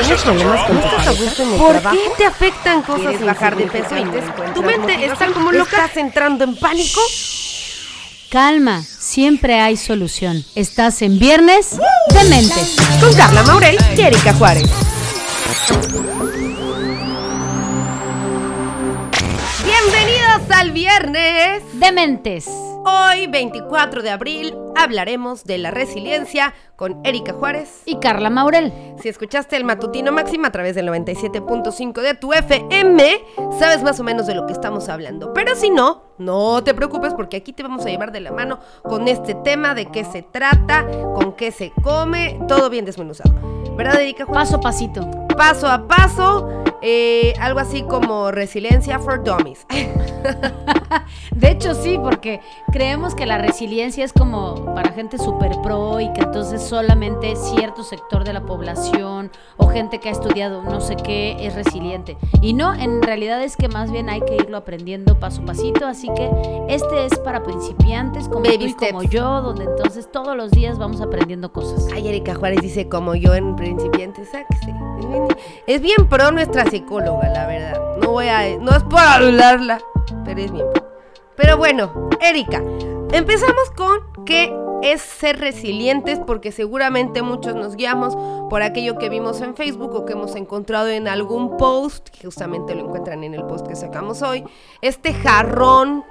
¿Tienes problemas con tu pareja? ¿Por qué te afectan cosas ¿Quieres bajar de peso y te? Tu mente está como loca. ¿Estás entrando en pánico? Calma, siempre hay solución. Estás en Viernes de Mentes. Con Carla Maurel y Erika Juárez. Bienvenidos al viernes. De Mentes. Hoy, 24 de abril, hablaremos de la resiliencia con Erika Juárez. Y Carla Maurel. Si escuchaste el matutino máximo a través del 97.5 de tu FM, sabes más o menos de lo que estamos hablando. Pero si no, no te preocupes porque aquí te vamos a llevar de la mano con este tema, de qué se trata, con qué se come, todo bien desmenuzado. ¿Verdad, Erika Juárez? Paso a pasito. Paso a paso, eh, algo así como resiliencia for dummies. De hecho, sí, porque creemos que la resiliencia es como para gente super pro y que entonces solamente cierto sector de la población o gente que ha estudiado no sé qué es resiliente. Y no, en realidad es que más bien hay que irlo aprendiendo paso a pasito. Así que este es para principiantes como Baby tú y como yo, donde entonces todos los días vamos aprendiendo cosas. Ay, Erika Juárez dice como yo en principiante, sáquese. Es bien, es bien pro nuestra psicóloga, la verdad. No voy a, no es por hablarla, pero es bien pro. Pero bueno, Erika, empezamos con qué es ser resilientes, porque seguramente muchos nos guiamos por aquello que vimos en Facebook o que hemos encontrado en algún post, que justamente lo encuentran en el post que sacamos hoy. Este jarrón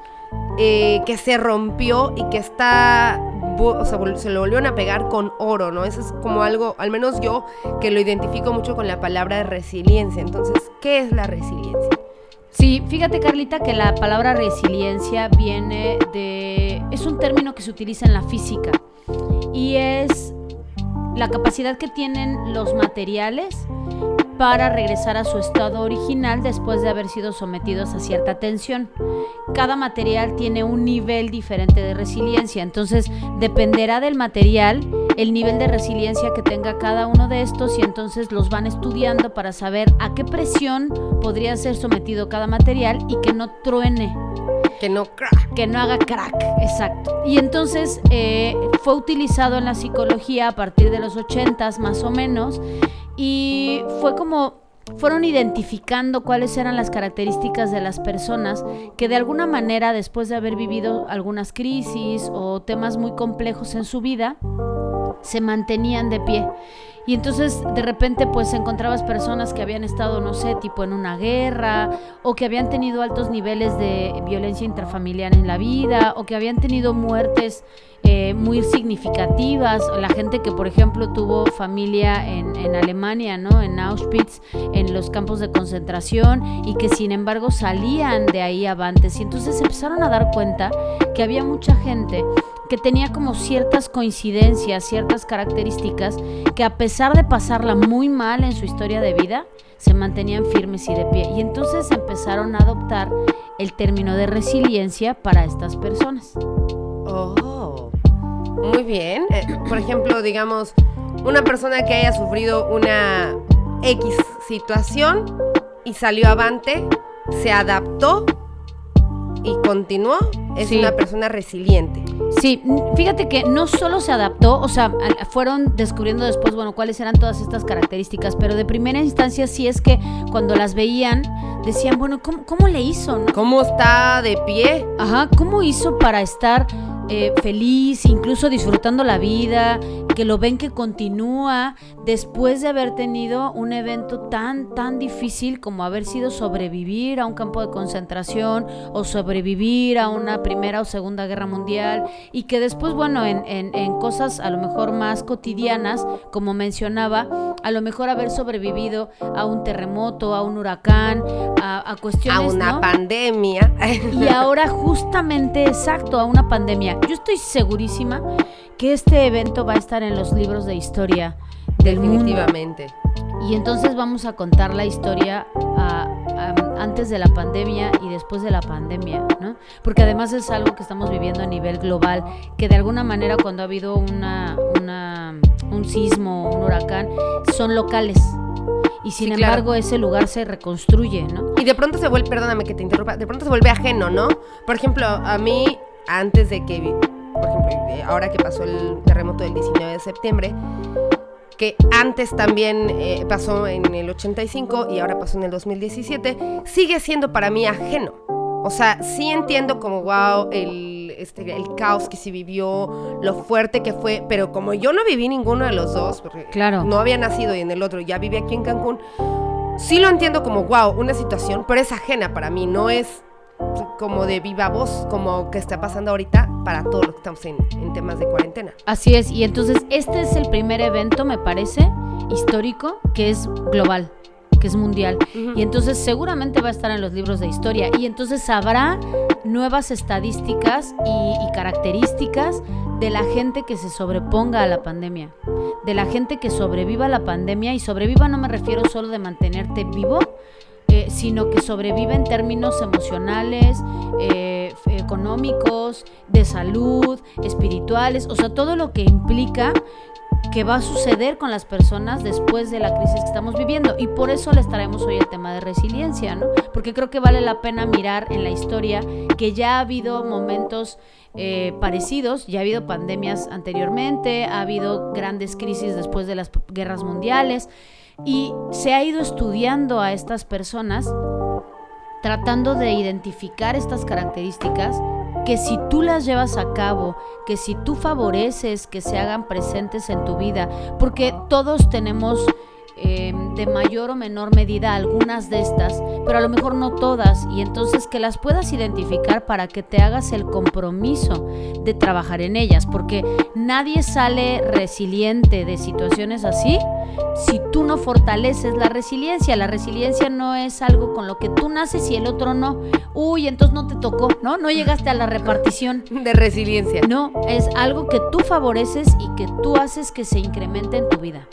eh, que se rompió y que está, o sea, se lo volvieron a pegar con oro, ¿no? Eso es como algo, al menos yo, que lo identifico mucho con la palabra resiliencia. Entonces, ¿qué es la resiliencia? Sí, fíjate Carlita que la palabra resiliencia viene de... es un término que se utiliza en la física y es la capacidad que tienen los materiales para regresar a su estado original después de haber sido sometidos a cierta tensión. Cada material tiene un nivel diferente de resiliencia, entonces dependerá del material el nivel de resiliencia que tenga cada uno de estos y entonces los van estudiando para saber a qué presión podría ser sometido cada material y que no truene Que no crack. que no haga crack, exacto. Y entonces eh, fue utilizado en la psicología a partir de los 80 más o menos y fue como fueron identificando cuáles eran las características de las personas que de alguna manera después de haber vivido algunas crisis o temas muy complejos en su vida se mantenían de pie. Y entonces de repente pues encontrabas personas que habían estado, no sé, tipo en una guerra, o que habían tenido altos niveles de violencia intrafamiliar en la vida, o que habían tenido muertes eh, muy significativas. La gente que, por ejemplo, tuvo familia en, Alemania, ¿no? En Auschwitz, en los campos de concentración, y que sin embargo salían de ahí avantes. Y entonces empezaron a dar cuenta que había mucha gente que tenía como ciertas coincidencias, ciertas características, que a pesar de pasarla muy mal en su historia de vida, se mantenían firmes y de pie. Y entonces empezaron a adoptar el término de resiliencia para estas personas. Oh, muy bien. Eh, por ejemplo, digamos, una persona que haya sufrido una X situación y salió avante, se adaptó y continuó, es Sí. una persona resiliente. Sí, fíjate que no solo se adaptó, o sea, fueron descubriendo después, bueno, cuáles eran todas estas características, pero de primera instancia sí es que cuando las veían, decían, bueno, ¿cómo, cómo le hizo? no? ¿Cómo está de pie? Ajá, ¿cómo hizo para estar eh, feliz, incluso disfrutando la vida, que lo ven que continúa después de haber tenido un evento tan, tan difícil como haber sido sobrevivir a un campo de concentración o sobrevivir a una primera o segunda guerra mundial y que después, bueno, en, en- en cosas a lo mejor más cotidianas, como mencionaba, a lo mejor haber sobrevivido a un terremoto, a un huracán, a, a cuestiones... A una ¿no? pandemia. Y ahora justamente exacto a una pandemia. Yo estoy segurísima que este evento va a estar en los libros de historia del mundo. Definitivamente. Y entonces vamos a contar la historia a- a- antes de la pandemia y después de la pandemia, ¿no? Porque además es algo que estamos viviendo a nivel global, que de alguna manera cuando ha habido una, una- un sismo, un huracán, son locales. Y sin Sí, claro. embargo ese lugar se reconstruye, ¿no? Y de pronto se vuelve, perdóname que te interrumpa, de pronto se vuelve ajeno, ¿no? Por ejemplo, a mí, antes de que, por ejemplo, ahora que pasó el terremoto del 19 de septiembre, que antes también eh, pasó en el 85 y ahora pasó en el 2017, sigue siendo para mí ajeno. O sea, sí entiendo como, wow, el, este, el caos que se vivió, lo fuerte que fue, pero como yo no viví ninguno de los dos, porque Claro. no había nacido y en el otro ya viví aquí en Cancún, sí lo entiendo como, wow, una situación, pero es ajena para mí, no es como de viva voz, como que está pasando ahorita para todos los que estamos en, en temas de cuarentena. Así es, y entonces este es el primer evento, me parece, histórico, que es global, que es mundial. Y entonces seguramente va a estar en los libros de historia. Y entonces habrá nuevas estadísticas y, y características de la gente que se sobreponga a la pandemia. De la gente que sobreviva a la pandemia. Y sobreviva no me refiero solo de mantenerte vivo, eh, sino que sobrevive en términos emocionales, eh, económicos, de salud, espirituales, o sea, todo lo que implica que va a suceder con las personas después de la crisis que estamos viviendo. Y por eso les traemos hoy el tema de resiliencia, ¿no? Porque creo que vale la pena mirar en la historia que ya ha habido momentos eh, parecidos, ya ha habido pandemias anteriormente, ha habido grandes crisis después de las guerras mundiales y se ha ido estudiando a estas personas tratando de identificar estas características que si tú las llevas a cabo, que si tú favoreces que se hagan presentes en tu vida, porque todos tenemos eh, de mayor o menor medida algunas de estas, pero a lo mejor no todas, y entonces que las puedas identificar para que te hagas el compromiso de trabajar en ellas, porque nadie sale resiliente de situaciones así si tú no fortaleces la resiliencia. La resiliencia no es algo con lo que tú naces y el otro no. Uy, entonces no te tocó, ¿no? No llegaste a la repartición. De resiliencia. No, es algo que tú favoreces y que tú haces que se incremente en tu vida.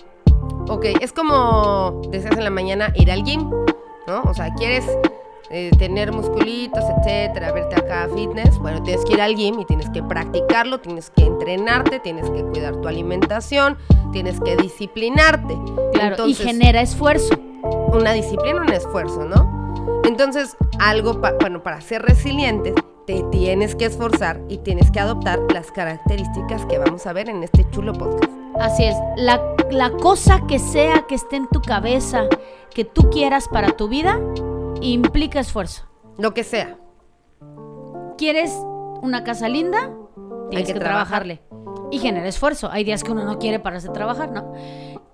Ok, es como deseas en la mañana ir al gym, ¿no? O sea, quieres eh, tener musculitos, etcétera, verte acá fitness. Bueno, tienes que ir al gym y tienes que practicarlo, tienes que entrenarte, tienes que cuidar tu alimentación, tienes que disciplinarte. Claro, y genera esfuerzo. una disciplina, un esfuerzo, ¿no? Entonces, algo, pa- bueno, para ser resiliente, te tienes que esforzar y tienes que adoptar las características que vamos a ver en este chulo podcast. Así es, la, la cosa que sea que esté en tu cabeza, que tú quieras para tu vida, implica esfuerzo. Lo que sea. ¿Quieres una casa linda? Tienes que que, trabajar. trabajarle. Y genera esfuerzo. Hay días que uno no quiere pararse a trabajar, ¿no?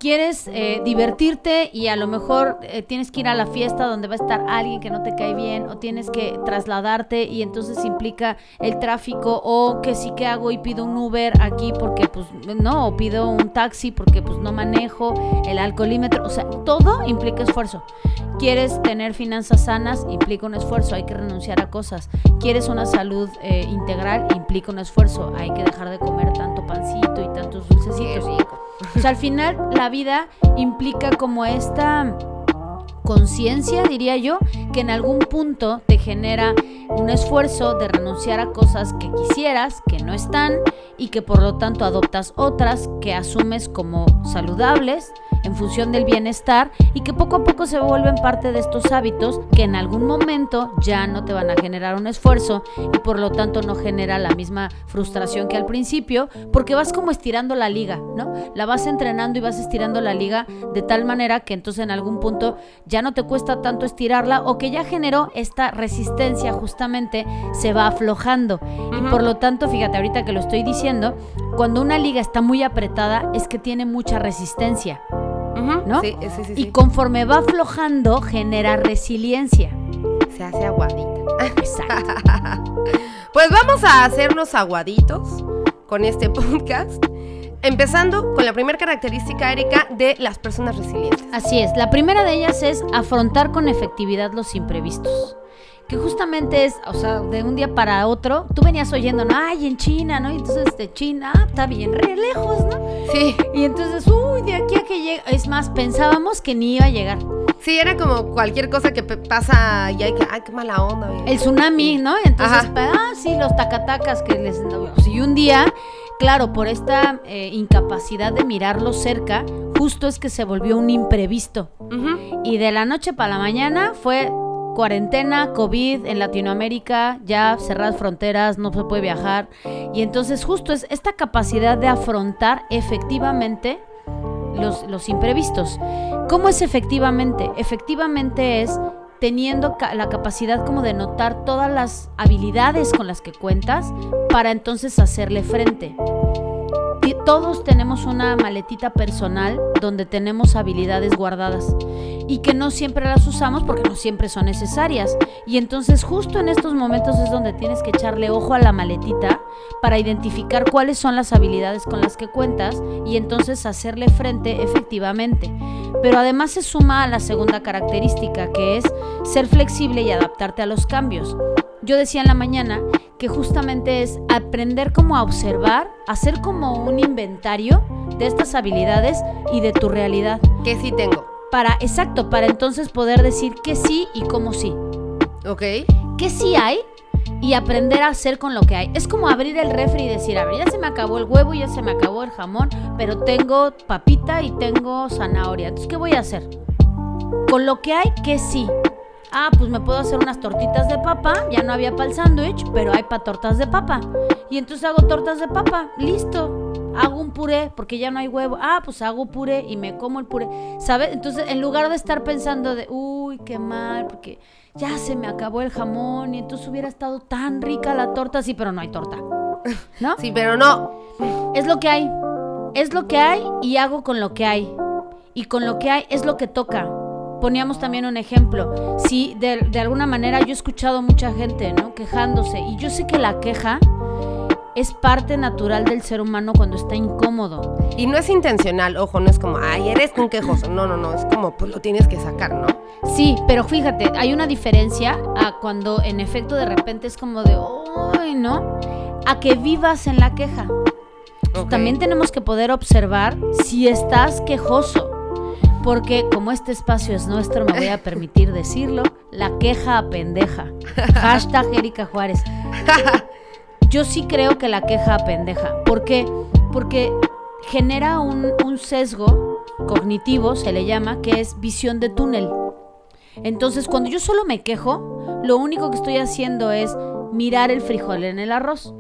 Quieres eh, divertirte y a lo mejor eh, tienes que ir a la fiesta donde va a estar alguien que no te cae bien o tienes que trasladarte y entonces implica el tráfico o que sí que hago y pido un Uber aquí porque pues no, o pido un taxi porque pues no manejo, el alcoholímetro, o sea, todo implica esfuerzo. Quieres tener finanzas sanas, implica un esfuerzo, hay que renunciar a cosas. Quieres una salud eh, integral, implica un esfuerzo, hay que dejar de comer tanto pancito y tantos Qué dulcecitos. rico. O sea, al final la vida implica como esta conciencia, diría yo, que en algún punto te genera un esfuerzo de renunciar a cosas que quisieras, que no están, y que por lo tanto adoptas otras que asumes como saludables en función del bienestar y que poco a poco se vuelven parte de estos hábitos que en algún momento ya no te van a generar un esfuerzo y por lo tanto no genera la misma frustración que al principio porque vas como estirando la liga, ¿no? La vas entrenando y vas estirando la liga de tal manera que entonces en algún punto ya no te cuesta tanto estirarla o que ya generó esta resistencia justamente se va aflojando y por lo tanto, fíjate ahorita que lo estoy diciendo, cuando una liga está muy apretada es que tiene mucha resistencia. ¿no? Sí, sí, sí. Y conforme va aflojando, genera resiliencia. Se hace aguadita. Exacto. Pues vamos a hacernos aguaditos con este podcast. Empezando con la primera característica, Erika, de las personas resilientes. Así es. La primera de ellas es afrontar con efectividad los imprevistos. Que justamente es, o sea, de un día para otro, tú venías oyendo, no, ay, en China, ¿no? Y entonces de China, ah, está bien, re lejos, ¿no? Sí, Y entonces, uy, de aquí a que llega. Es más, pensábamos que ni iba a llegar. sí, era como cualquier cosa que pasa y hay que, ay, qué mala onda. El tsunami, ¿no? Entonces, Ajá. pa- ah, sí, los tacatacas que les... Y un día, claro, por esta eh, incapacidad de mirarlo cerca, justo es que se volvió un imprevisto. Y de la noche para la mañana fue cuarentena, COVID en Latinoamérica, ya cerradas fronteras, no se puede viajar. Y entonces justo es esta capacidad de afrontar efectivamente los, los imprevistos. ¿Cómo es efectivamente? Efectivamente es teniendo la capacidad como de notar todas las habilidades con las que cuentas para entonces hacerle frente. Todos tenemos una maletita personal donde tenemos habilidades guardadas y que no siempre las usamos porque no siempre son necesarias. Y entonces justo en estos momentos es donde tienes que echarle ojo a la maletita para identificar cuáles son las habilidades con las que cuentas y entonces hacerle frente efectivamente. Pero además se suma a la segunda característica que es ser flexible y adaptarte a los cambios. Yo decía en la mañana que justamente es aprender como a observar, hacer como un inventario de estas habilidades y de tu realidad. Que sí tengo. Para, exacto, para entonces poder decir que sí y cómo sí. ¿Ok? Que sí hay y aprender a hacer con lo que hay. Es como abrir el refri y decir, a ver, ya se me acabó el huevo, ya se me acabó el jamón, pero tengo papita y tengo zanahoria. Entonces, ¿qué voy a hacer? Con lo que hay, que sí. Ah, pues me puedo hacer unas tortitas de papa. Ya no había para el sándwich, pero hay para tortas de papa. Y entonces hago tortas de papa. Listo. Hago un puré porque ya no hay huevo. Ah, pues hago puré y me como el puré. ¿Sabes? Entonces, en lugar de estar pensando de, uy, qué mal, porque ya se me acabó el jamón y entonces hubiera estado tan rica la torta. Sí, pero no hay torta. ¿No? Sí, pero no. Es lo que hay. Es lo que hay y hago con lo que hay. Y con lo que hay es lo que toca. Poníamos también un ejemplo. Si de, de alguna manera yo he escuchado mucha gente, ¿no? Quejándose. Y yo sé que la queja es parte natural del ser humano cuando está incómodo. Y no es intencional, ojo, no es como, ay, eres un quejoso. No, no, no, es como, pues lo tienes que sacar, ¿no? Sí, pero fíjate, hay una diferencia a cuando en efecto de repente es como de, ¡ay, no! A que vivas en la queja. También tenemos que poder observar si estás quejoso. Porque como este espacio es nuestro, me voy a permitir decirlo, la queja apendeja. Hashtag Erika Juárez. Yo sí creo que la queja apendeja. ¿Por qué? Porque genera un, un sesgo cognitivo, se le llama, que es visión de túnel. Entonces, cuando yo solo me quejo, lo único que estoy haciendo es mirar el frijol en el arroz.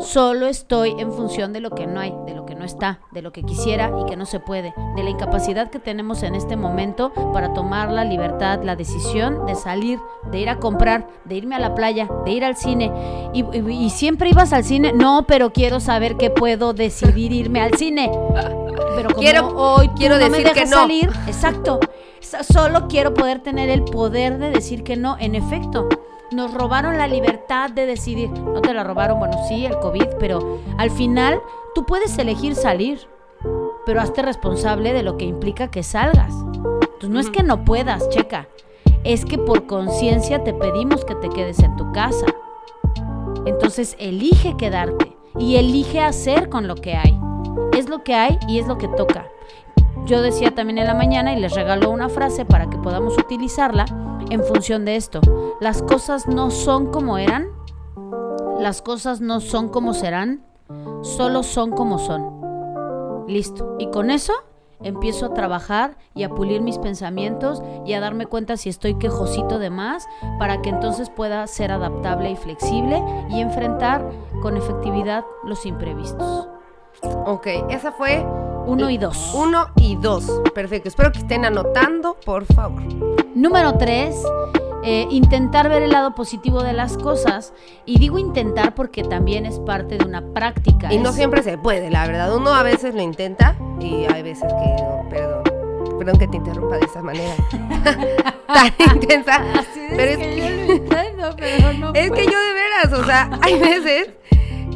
Solo estoy en función de lo que no hay, de lo que no está, de lo que quisiera y que no se puede, de la incapacidad que tenemos en este momento para tomar la libertad, la decisión de salir, de ir a comprar, de irme a la playa, de ir al cine. Y, y- y siempre ibas al cine, no, pero quiero saber que puedo decidir irme al cine. Pero como Quiero- hoy quiero no me decir que no. salir, exacto. So- Solo quiero poder tener el poder de decir que no. En efecto, nos robaron la libertad de decidir. No te la robaron, bueno, sí, el COVID, pero al final tú puedes elegir salir, pero hazte responsable de lo que implica que salgas. Entonces no es que no puedas, checa. Es que por conciencia te pedimos que te quedes en tu casa. Entonces elige quedarte y elige hacer con lo que hay. Es lo que hay y es lo que toca. Yo decía también en la mañana y les regaló una frase para que podamos utilizarla en función de esto. Las cosas no son como eran, las cosas no son como serán, solo son como son. Listo. Y con eso empiezo a trabajar y a pulir mis pensamientos y a darme cuenta si estoy quejosito de más para que entonces pueda ser adaptable y flexible y enfrentar con efectividad los imprevistos. Ok, esa fue Uno y dos. uno y dos. Perfecto. Espero que estén anotando, por favor. Número tres, eh, intentar ver el lado positivo de las cosas. Y digo intentar porque también es parte de una práctica. Y no es- siempre se puede, la verdad. Uno a veces lo intenta y hay veces que no, perdón. Perdón que te interrumpa de esa manera. Tan intensa. pero es que, yo lo intento, pero no es que yo de veras, o sea, hay veces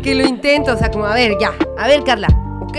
que lo intento, o sea, como, a ver, ya, a ver, Carla, ¿ok?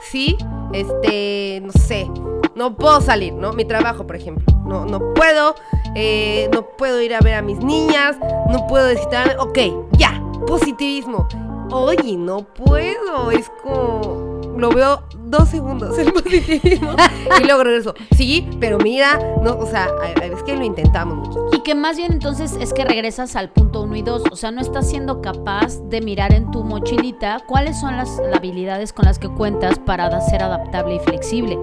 Sí, este, no sé, no puedo salir, ¿no? Mi trabajo, por ejemplo, no, no puedo, eh, no puedo ir a ver a mis niñas, no puedo visitar, ok, ya, positivismo. Oye, no puedo, es como, lo veo dos segundos el positivismo y luego regreso, sí, pero mira, no, o sea, veces que lo intentamos mucho. Y que más bien entonces es que regresas al punto 1 y 2. O sea, no estás siendo capaz de mirar en tu mochilita cuáles son las habilidades con las que cuentas para ser adaptable y flexible.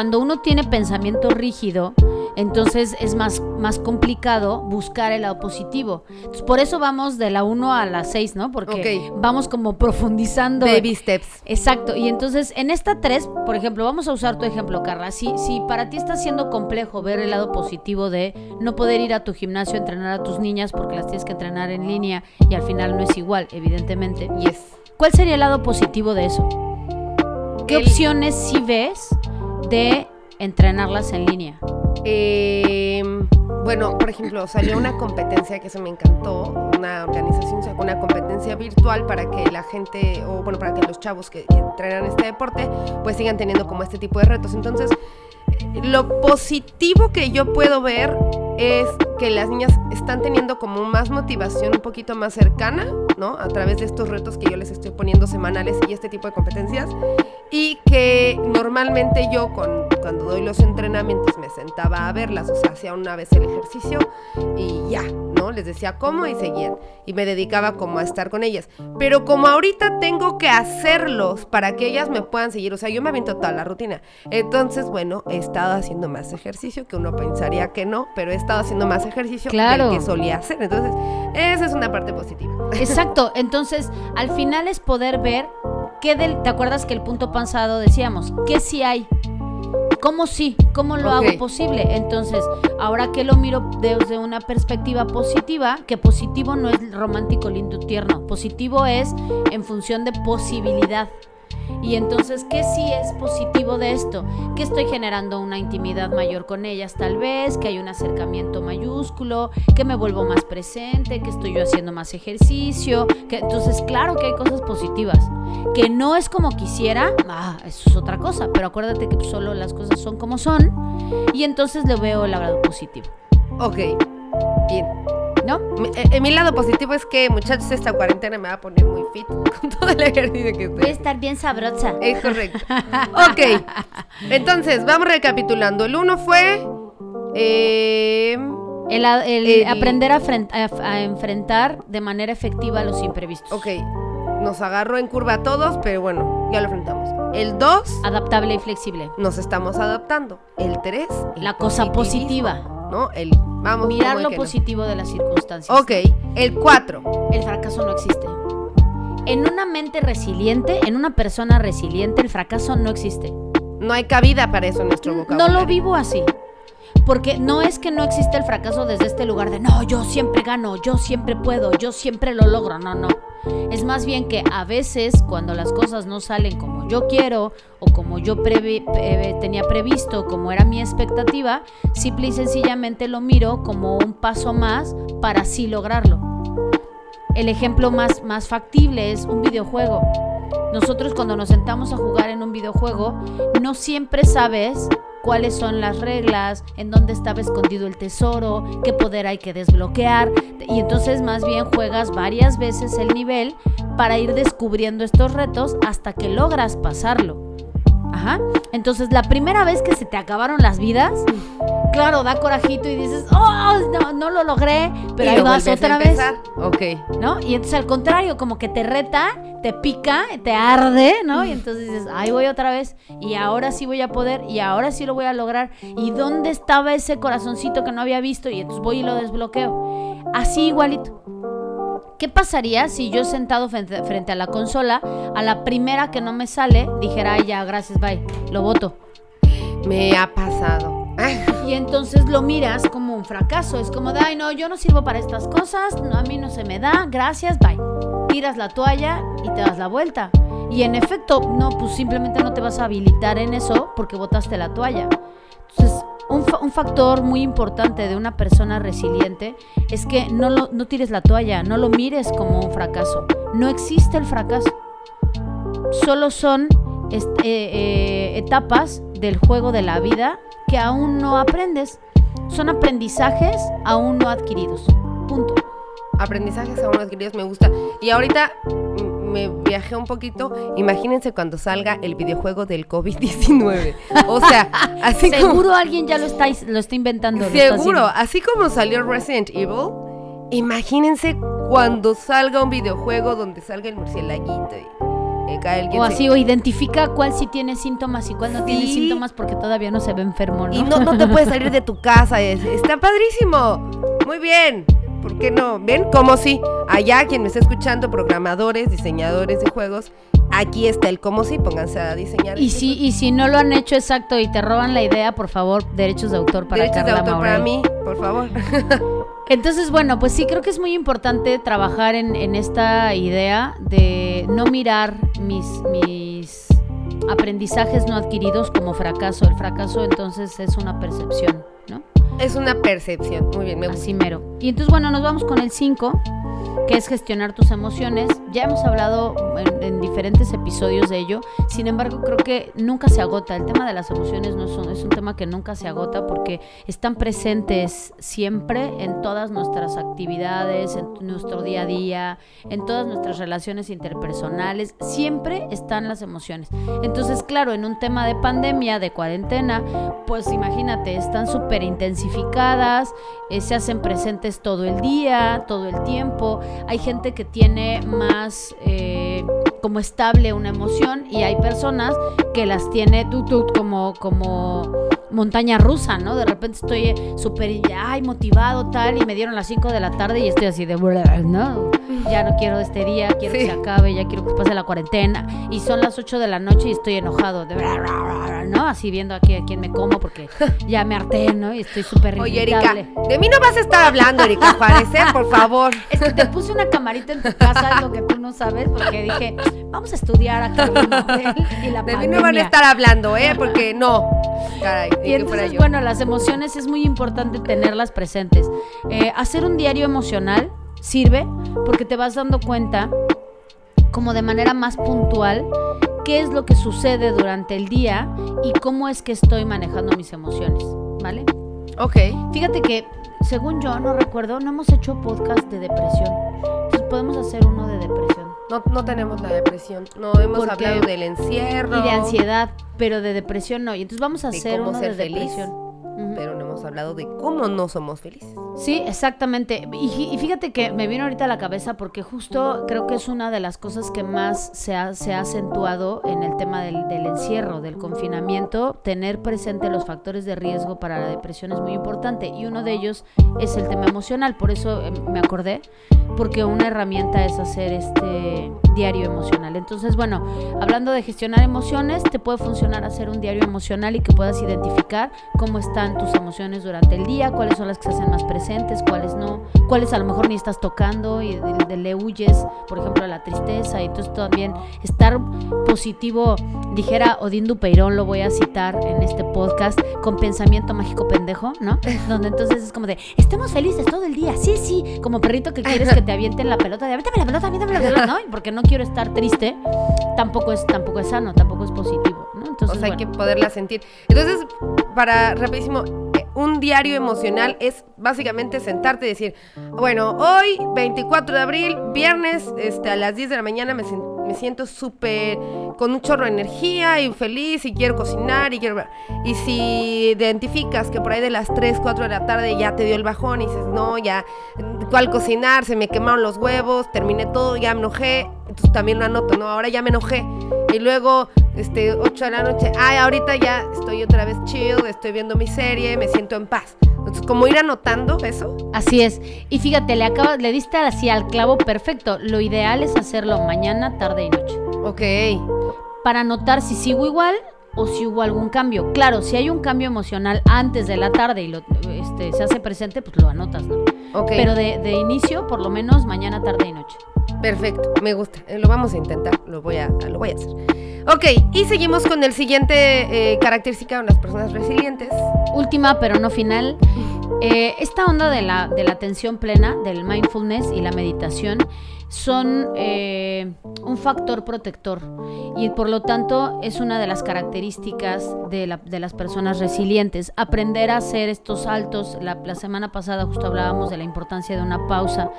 Cuando uno tiene pensamiento rígido, Entonces es más, más complicado buscar el lado positivo. Entonces, por eso vamos de la 1 a la 6, ¿no? Porque Ok. vamos como profundizando. Baby steps. Exacto, y entonces en esta 3, por ejemplo, vamos a usar tu ejemplo, Carla. Si, si para ti está siendo complejo ver el lado positivo de no poder ir a tu gimnasio a entrenar a tus niñas porque las tienes que entrenar en línea y al final no es igual, evidentemente. Yes. ¿Cuál sería el lado positivo de eso? ¿Qué El- opciones sí ves de entrenarlas en línea? Eh, bueno, por ejemplo, salió una competencia que se me encantó. Una organización sacó una competencia virtual para que la gente, o bueno, para que los chavos que, que entrenan este deporte, pues sigan teniendo como este tipo de retos. Entonces, lo positivo que yo puedo ver es que las niñas están teniendo como más motivación un poquito más cercana, ¿no? A través de estos retos que yo les estoy poniendo semanales y este tipo de competencias. Y que normalmente yo con, cuando doy los entrenamientos me sentaba a verlas, o sea, hacía una vez el ejercicio y ya, ¿no? Les decía cómo y seguían. Y me dedicaba como a estar con ellas. Pero como ahorita tengo que hacerlos para que ellas me puedan seguir, o sea, yo me aviento toda la rutina. Entonces, bueno, he estado haciendo más ejercicio, que uno pensaría que no, pero he estado haciendo más ejercicio Claro. del que solía hacer. Entonces, esa es una parte positiva. Exacto, entonces al final es poder ver qué del, ¿te acuerdas que el punto pasado decíamos? ¿Qué sí hay? ¿Cómo sí? ¿Cómo lo hago posible? Entonces, ahora que lo miro desde una perspectiva positiva, que positivo no es romántico, lindo, tierno. Positivo es en función de posibilidad. Y entonces, ¿qué sí es positivo de esto? Que estoy generando una intimidad mayor con ellas tal vez, que hay un acercamiento mayúsculo, que me vuelvo más presente, que estoy yo haciendo más ejercicio, que entonces claro que hay cosas positivas. Que no es como quisiera, ah, eso es otra cosa, pero acuérdate que solo las cosas son como son y entonces le veo el lado positivo, Ok, bien. ¿No? Mi, eh, mi lado positivo es que, muchachos, esta cuarentena me va a poner muy fit con todo el ejercicio que estoy. estar bien sabrosa. Es correcto. Ok. Entonces, vamos recapitulando. El uno fue. eh, El, a- el El- aprender a, a- a enfrentar de manera efectiva los imprevistos. ok. Nos agarró en curva a todos, pero bueno, ya lo enfrentamos. El 2, Adaptable y flexible. nos estamos adaptando. El 3, La cosa positiva. ¿No? El. Vamos. Mirar lo no. positivo de las circunstancias. Ok. El 4. El fracaso no existe. En una mente resiliente, en una persona resiliente, el fracaso no existe. No hay cabida para eso en nuestro No vocabulario. lo vivo así. Porque no es que no existe el fracaso desde este lugar de no, yo siempre gano, yo siempre puedo, yo siempre lo logro. No, no. Es más bien que a veces cuando las cosas no salen como yo quiero o como yo tenía previsto, como era mi expectativa, simple y sencillamente lo miro como un paso más para así lograrlo. El ejemplo más, más factible es un videojuego. Nosotros cuando nos sentamos a jugar en un videojuego, no siempre sabes cuáles son las reglas, en dónde estaba escondido el tesoro, qué poder hay que desbloquear. Y entonces más bien juegas varias veces el nivel para ir descubriendo estos retos hasta que logras pasarlo. Ajá. Entonces la primera vez que se te acabaron las vidas, claro, da corajito y dices, oh, no, no lo logré, pero Y ahí lo vas otra vez. Ok. ¿no? Y entonces al contrario, como que te reta, te pica, te arde, ¿no? Y entonces dices, ahí voy otra vez, y ahora sí voy a poder, y ahora sí lo voy a lograr. ¿Y dónde estaba ese corazoncito que no había visto? Y entonces voy y lo desbloqueo. Así igualito. ¿Qué pasaría si yo sentado frente, frente a la consola, a la primera que no me sale, dijera, ay, ya, gracias, bye, lo voto? Me ha pasado. Y entonces lo miras como un fracaso. Es como de, ay, no, yo no sirvo para estas cosas, no, a mí no se me da, gracias, bye. Tiras la toalla y te das la vuelta. Y en efecto, no, pues simplemente no te vas a habilitar en eso porque botaste la toalla. Entonces, un, fa- un factor muy importante de una persona resiliente es que no, lo, no tires la toalla, no lo mires como un fracaso. No existe el fracaso. Solo son est- eh, eh, etapas del juego de la vida que aún no aprendes. Son aprendizajes aún no adquiridos. Punto. Aprendizajes aún no adquiridos me gusta. Y ahorita me viajé un poquito. Imagínense cuando salga el videojuego del COVID-19. O sea, así como. Seguro alguien ya lo está, lo está inventando. está Seguro, así como salió Resident Evil, imagínense cuando salga un videojuego donde salga el murcielaguito y, O se- así, o identifica cuál sí tiene síntomas y cuál no tiene Sí. síntomas porque todavía no se ve enfermo, ¿no? Y no, no te puedes salir de tu casa. es- está padrísimo. Muy bien. ¿Por qué no? ¿Ven? Como si allá quien me está escuchando, programadores, diseñadores de juegos, aquí está el como si, pónganse a diseñar. Y si, y si no lo han hecho exacto y te roban la idea, por favor, derechos de autor para Derechos de Carla autor para Maurel. mí, por favor. Entonces, bueno, pues sí creo que es muy importante trabajar en, en esta idea de no mirar mis, mis aprendizajes no adquiridos como fracaso. El fracaso entonces es una percepción, ¿no? es una percepción. Muy bien, me gusta. Así mero. Y entonces, bueno, nos vamos con el 5, que es gestionar tus emociones. Ya hemos hablado en, en diferentes episodios de ello. Sin embargo, creo que nunca se agota. El tema de las emociones no es un, es un tema que nunca se agota porque están presentes siempre en todas nuestras actividades, en nuestro día a día, en todas nuestras relaciones interpersonales. Siempre están las emociones. Entonces, claro, en un tema de pandemia, de cuarentena, pues imagínate, están súper intensificadas, eh, se hacen presentes todo el día, todo el tiempo. Hay gente que tiene más eh, como estable una emoción y hay personas que las tiene tú, tú, como, como montaña rusa, ¿no? De repente estoy súper, ay, motivado, tal, y me dieron las 5 de la tarde y estoy así de, ¿no? Ya no quiero este día, quiero que se acabe, ya quiero que pase la cuarentena. Y son las 8 de la noche y estoy enojado, de, ¿no? Así viendo aquí a quién me como porque ya me harté, ¿no? Y estoy súper Oye, Erika, de mí no vas a estar hablando, Erika ¿eh? Por favor. Es que te puse una camarita en tu casa, es lo que tú no sabes, porque dije, vamos a estudiar a Carlos Maurel y la De mí no van a estar hablando, ¿eh? Porque no. Caray, Y entonces, bueno, las emociones es muy importante tenerlas presentes. Eh, hacer un diario emocional sirve porque te vas dando cuenta, como de manera más puntual, qué es lo que sucede durante el día y cómo es que estoy manejando mis emociones, ¿vale? Ok. Fíjate que, según yo, no recuerdo, no hemos hecho podcast de depresión. Entonces podemos hacer uno de depresión. No, no tenemos la depresión. No hemos hablado del encierro. Y de ansiedad, pero de depresión no. Y entonces vamos a De hacer uno de feliz. depresión. Pero no hemos hablado de cómo no somos felices. Sí, exactamente. Y, y fíjate que me vino ahorita a la cabeza porque justo creo que es una de las cosas que más se ha, se ha acentuado en el tema del, del encierro, del confinamiento. Tener presente los factores de riesgo para la depresión es muy importante y uno de ellos es el tema emocional. Por eso eh, me acordé, porque una herramienta es hacer este diario emocional. Entonces, bueno, hablando de gestionar emociones, te puede funcionar hacer un diario emocional y que puedas identificar cómo están tus emociones durante el día, cuáles son las que se hacen más presentes, cuáles no, cuáles a lo mejor ni estás tocando y de, de- le huyes, por ejemplo, a la tristeza. Y entonces también estar positivo, dijera Odín Dupeirón, lo voy a citar en este podcast, con pensamiento mágico pendejo, ¿no? Donde entonces es como de, estemos felices todo el día, sí, sí, como perrito que quieres que te avienten la pelota, de aviéntame la pelota, aviéntame la pelota, ¿no? Y Porque no quiero estar triste, tampoco es, tampoco es sano, tampoco es positivo, ¿no? Entonces, o sea, hay que poderla sentir. Entonces, para rapidísimo, eh, un diario emocional es básicamente sentarte y decir, bueno, hoy, 24 de abril, viernes, este, a las 10 de la mañana me, me siento súper con un chorro de energía y feliz y quiero cocinar y quiero... Y si identificas que por ahí de las 3, 4 de la tarde ya te dio el bajón y dices, no, ya, ¿cuál cocinar? Se me quemaron los huevos, terminé todo, ya me enojé. Entonces también lo anoto, ¿no? Ahora ya me enojé. Y luego, este, 8 de la noche, ay, ahorita ya estoy otra vez chill, estoy viendo mi serie, me siento en paz. Entonces, como ir anotando eso. Así es. Y fíjate, le acabas, le diste así al clavo perfecto. Lo ideal es hacerlo mañana, tarde y noche. Ok. Para notar si sigo igual o si hubo algún cambio. Claro, si hay un cambio emocional antes de la tarde y lo, este, se hace presente, pues lo anotas, ¿no? Ok. Pero de, de inicio, por lo menos mañana, tarde y noche. Perfecto, me gusta. Eh, Lo vamos a intentar, lo voy a, lo voy a hacer. Ok, y seguimos con el siguiente eh, característica de las personas resilientes. Última, pero no final. Eh, esta onda de la, de la atención plena, del mindfulness y la meditación son un factor protector y por lo tanto es una de las características de, la- de las personas resilientes. Aprender a hacer estos saltos, la, semana pasada justo hablábamos de la importancia de una pausa.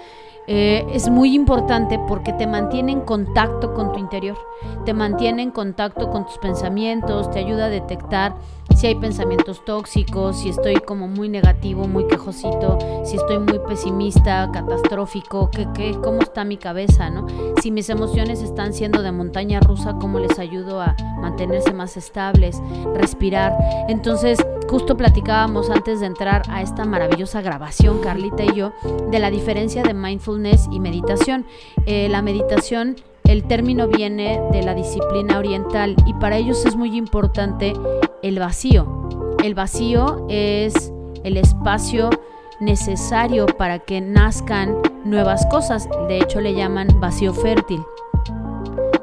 Es muy importante porque te mantiene en contacto con tu interior, te mantiene en contacto con tus pensamientos, te ayuda a detectar si hay pensamientos tóxicos, si estoy como muy negativo, muy quejosito, si estoy muy pesimista, catastrófico, ¿qué, qué, cómo está mi cabeza, ¿no? Si mis emociones están siendo de montaña rusa, ¿cómo les ayudo a mantenerse más estables, respirar? Entonces, justo platicábamos antes de entrar a esta maravillosa grabación, Carlita y yo, de la diferencia de mindfulness y meditación. Eh, la meditación el término viene de la disciplina oriental y para ellos es muy importante el vacío. El vacío es el espacio necesario para que nazcan nuevas cosas. De hecho, le llaman vacío fértil.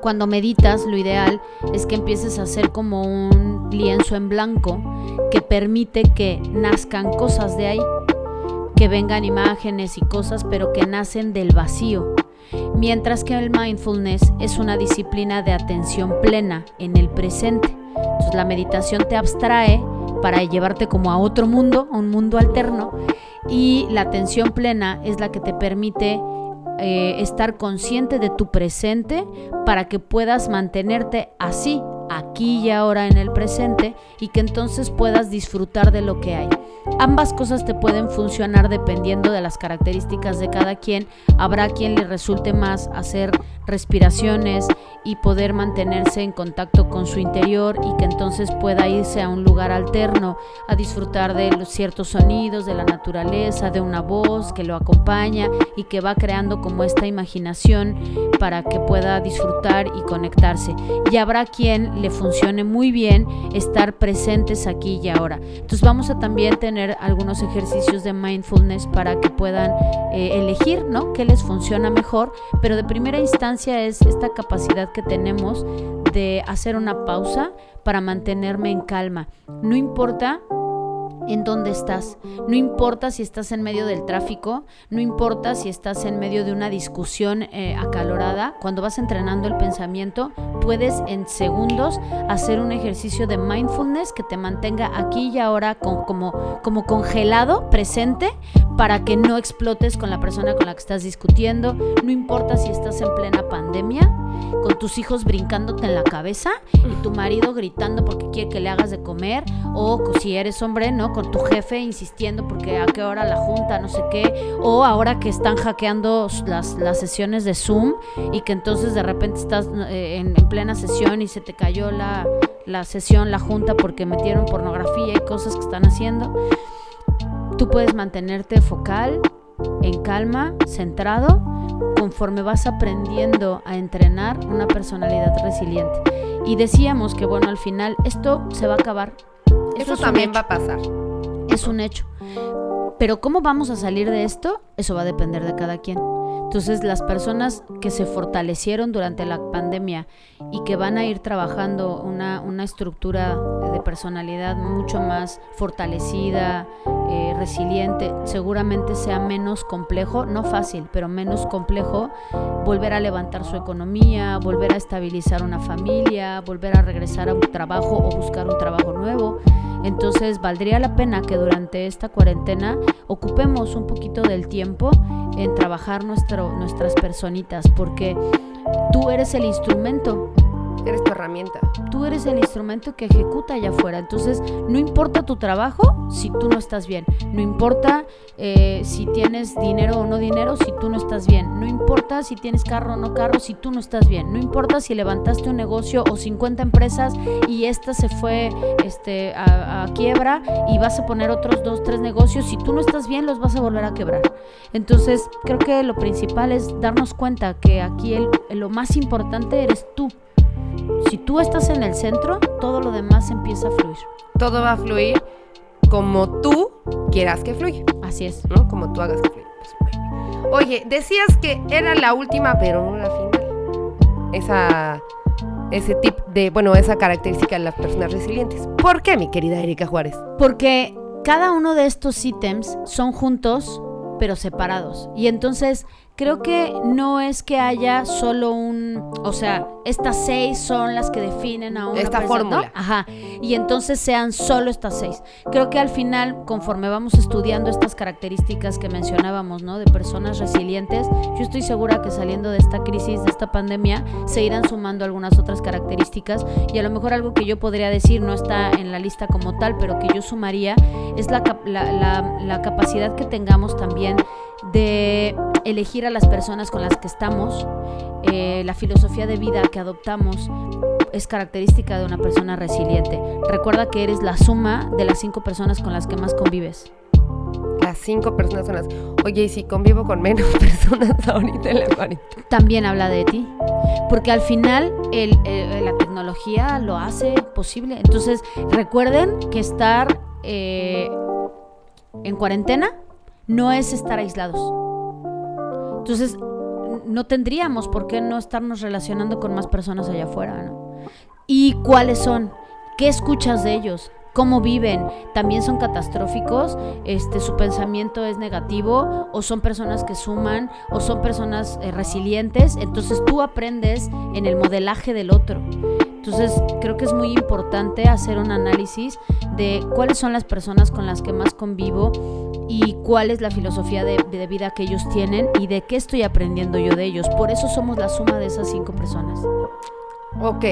Cuando meditas, lo ideal es que empieces a hacer como un lienzo en blanco que permite que nazcan cosas de ahí, que vengan imágenes y cosas, pero que nacen del vacío mientras que el mindfulness es una disciplina de atención plena en el presente. La meditación te abstrae para llevarte como a otro mundo, a un mundo alterno, y la atención plena es la que te permite eh, estar consciente de tu presente para que puedas mantenerte así, aquí y ahora en el presente, y que entonces puedas disfrutar de lo que hay. Ambas cosas te pueden funcionar dependiendo de las características de cada quien. Habrá quien le resulte más hacer respiraciones y poder mantenerse en contacto con su interior y que entonces pueda irse a un lugar alterno a disfrutar de ciertos sonidos, de la naturaleza, de una voz que lo acompaña y que va creando como esta imaginación para que pueda disfrutar y conectarse. Y habrá quien le funcione muy bien estar presentes aquí y ahora. Entonces vamos a también tener algunos ejercicios de mindfulness para que puedan eh, elegir, ¿no? ¿Qué les funciona mejor? Pero de primera instancia es esta capacidad que tenemos de hacer una pausa para mantenerme en calma. No importa en dónde estás. No importa si estás en medio del tráfico, no importa si estás en medio de una discusión eh, acalorada, cuando vas entrenando el pensamiento, puedes en segundos hacer un ejercicio de mindfulness que te mantenga aquí y ahora como, como congelado, presente, para que no explotes con la persona con la que estás discutiendo. No importa si estás en plena pandemia, con tus hijos brincándote en la cabeza y tu marido gritando porque quiere que le hagas de comer, o si eres hombre, ¿no? Con tu jefe insistiendo porque a qué hora la junta, no sé qué, o ahora que están hackeando las, las sesiones de Zoom y que entonces de repente estás eh, en, en, plena sesión y se te cayó la, la sesión, la junta porque metieron pornografía y cosas que están haciendo. Tú puedes mantenerte focal, en calma, centrado, conforme vas aprendiendo a entrenar una personalidad resiliente. Y decíamos que, bueno, al final esto se va a acabar. Eso, también va a pasar. Es un hecho. Pero cómo vamos a salir de esto, eso va a depender de cada quien. Entonces las personas que se fortalecieron durante la pandemia y que van a ir trabajando una, una estructura de personalidad mucho más fortalecida, eh, resiliente, seguramente sea menos complejo, no fácil, pero menos complejo, volver a levantar su economía, volver a estabilizar una familia, volver a regresar a un trabajo o buscar un trabajo nuevo. Entonces valdría la pena que durante esta cuarentena ocupemos un poquito del tiempo en trabajar nuestras personitas, porque tú eres el instrumento Eres tu herramienta. Tú eres el instrumento que ejecuta allá afuera. Entonces, no importa tu trabajo si tú no estás bien. No importa eh, si tienes dinero o no dinero si tú no estás bien. No importa si tienes carro o no carro si tú no estás bien. No importa si levantaste un negocio o 50 empresas y esta se fue este, a, quiebra y vas a poner otros dos, tres negocios. Si tú no estás bien, los vas a volver a quebrar. Entonces, creo que lo principal es darnos cuenta que aquí lo más importante eres tú. Si tú estás en el centro, todo lo demás empieza a fluir. Todo va a fluir como tú quieras que fluya. Así es. ¿No? Como tú hagas que fluya. Pues, Oye, decías que era la última, pero no la final. Esa, ese tip de, bueno, esa característica de las personas resilientes. ¿Por qué, mi querida Erika Juárez? Porque cada uno de estos ítems son juntos, pero separados. Y entonces creo que no es que haya solo un, o sea, estas seis son las que definen a una Esta persona, ¿no? fórmula. Ajá, y entonces sean solo estas seis. Creo que al final, conforme vamos estudiando estas características que mencionábamos, ¿no? De personas resilientes, yo estoy segura que saliendo de esta crisis, de esta pandemia, se irán sumando algunas otras características y a lo mejor algo que yo podría decir no está en la lista como tal, pero que yo sumaría es la, la- la- la capacidad que tengamos también de elegir a las personas con las que estamos, eh, la filosofía de vida que adoptamos es característica de una persona resiliente. Recuerda que eres la suma de las cinco personas con las que más convives. Las cinco personas son las. Oye, y si convivo con menos personas ahorita en la cuarentena. También habla de ti. Porque al final el- el- la tecnología lo hace posible. Entonces, recuerden que estar eh, en cuarentena no es estar aislados. Entonces, no tendríamos por qué no estarnos relacionando con más personas allá afuera, ¿no? ¿Y cuáles son? ¿Qué escuchas de ellos? ¿Cómo viven? ¿También son catastróficos? Este, ¿Su pensamiento es negativo? ¿O son personas que suman? ¿O son personas eh, resilientes? Entonces tú aprendes en el modelaje del otro. Entonces creo que es muy importante hacer un análisis de cuáles son las personas con las que más convivo y cuál es la filosofía de, vida que ellos tienen y de qué estoy aprendiendo yo de ellos. Por eso somos la suma de esas cinco personas. Ok,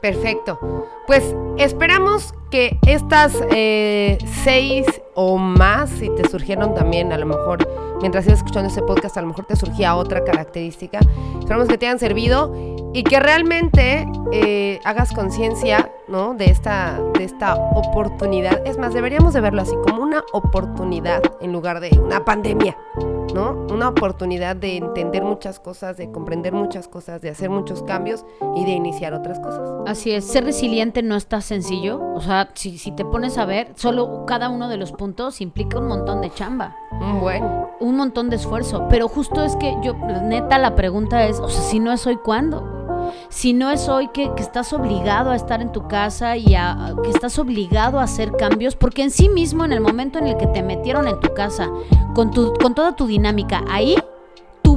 perfecto. Pues esperamos que estas eh, seis o más, si te surgieron también, a lo mejor, mientras ibas escuchando este podcast, a lo mejor te surgía otra característica. Esperamos que te hayan servido y que realmente eh, hagas conciencia, ¿no? De esta, de esta oportunidad. Es más, deberíamos de verlo así, como una oportunidad en lugar de una pandemia. ¿No? Una oportunidad de entender muchas cosas, de comprender muchas cosas, de hacer muchos cambios y de iniciar otras cosas. Así es, ser resiliente no está sencillo. O sea, si, si te pones a ver, solo cada uno de los puntos implica un montón de chamba, Un buen. un montón de esfuerzo. Pero justo es que yo, neta, la pregunta es, o sea, si no es hoy, ¿cuándo? Si no es hoy que, que estás obligado a estar en tu casa y a, que estás obligado a hacer cambios, porque en sí mismo, en el momento en el que te metieron en tu casa, con, tu, con toda tu dinámica, ahí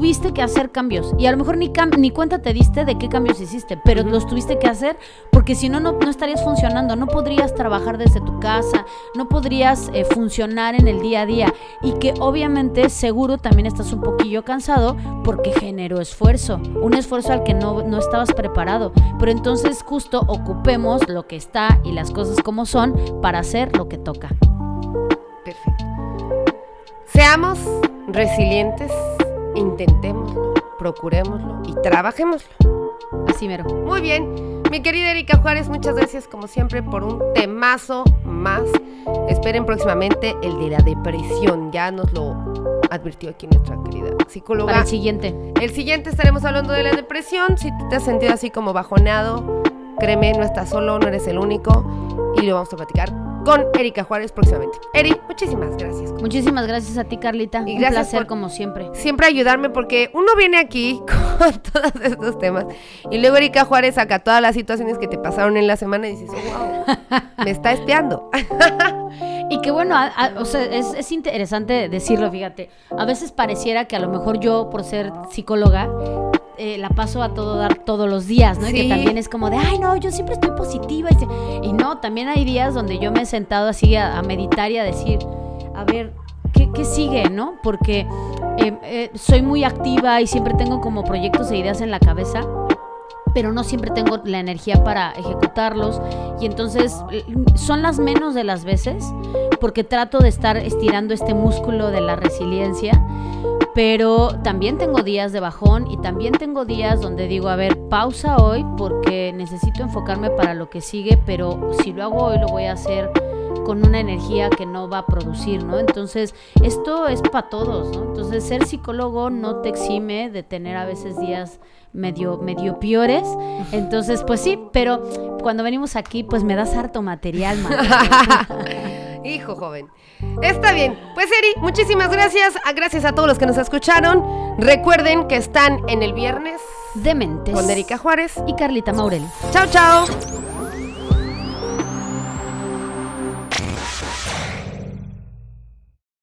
tuviste que hacer cambios. Y a lo mejor ni, cam- ni cuenta te diste de qué cambios hiciste, pero los tuviste que hacer porque si no, no, no estarías funcionando. No podrías trabajar desde tu casa, no podrías eh, funcionar en el día a día. Y que obviamente seguro también estás un poquillo cansado porque generó esfuerzo. Un esfuerzo al que no, no estabas preparado. Pero entonces justo ocupemos lo que está y las cosas como son para hacer lo que toca. Perfecto. Seamos resilientes, intentémoslo, procurémoslo y trabajémoslo. Así mero. Muy bien, mi querida Erika Juárez, muchas gracias como siempre por un temazo más. Esperen próximamente el de la depresión, ya nos lo advirtió aquí nuestra querida psicóloga. Para el siguiente. El siguiente estaremos hablando de la depresión. Si te has sentido así como bajoneado, créeme, no estás solo, no eres el único. Y lo vamos a platicar con Erika Juárez próximamente. Eri, muchísimas gracias. Muchísimas gracias a ti, Carlita. Y Un gracias placer por- como siempre. Siempre ayudarme porque uno viene aquí con todos estos temas y luego Erika Juárez saca todas las situaciones que te pasaron en la semana y dices, wow, me está espiando. Y que bueno, a- a- o sea, es, es interesante decirlo, fíjate. A veces pareciera que a lo mejor yo, por ser psicóloga, eh, la paso a todo dar todos los días, ¿no? Y Sí. que también es como de, ay, no, yo siempre estoy positiva. Y, se- y no, también hay días donde yo me he sentado así a, a meditar y a decir, a ver, ¿qué, qué sigue, no? Porque eh, eh, soy muy activa y siempre tengo como proyectos e ideas en la cabeza pero no siempre tengo la energía para ejecutarlos y entonces son las menos de las veces porque trato de estar estirando este músculo de la resiliencia, pero también tengo días de bajón y también tengo días donde digo, a ver, pausa hoy porque necesito enfocarme para lo que sigue, pero si lo hago hoy lo voy a hacer con una energía que no va a producir, ¿no? Entonces, esto es para todos, ¿no? Entonces, ser psicólogo no te exime de tener a veces días medio, medio peores. Entonces, pues sí, pero cuando venimos aquí, pues me das harto material, man. Hijo joven. Está bien. Pues Eri, muchísimas gracias. Ah, Gracias a todos los que nos escucharon. Recuerden que están en el viernes Dementes. con Erika Juárez. Y Carlita Maurel. Chao, chao.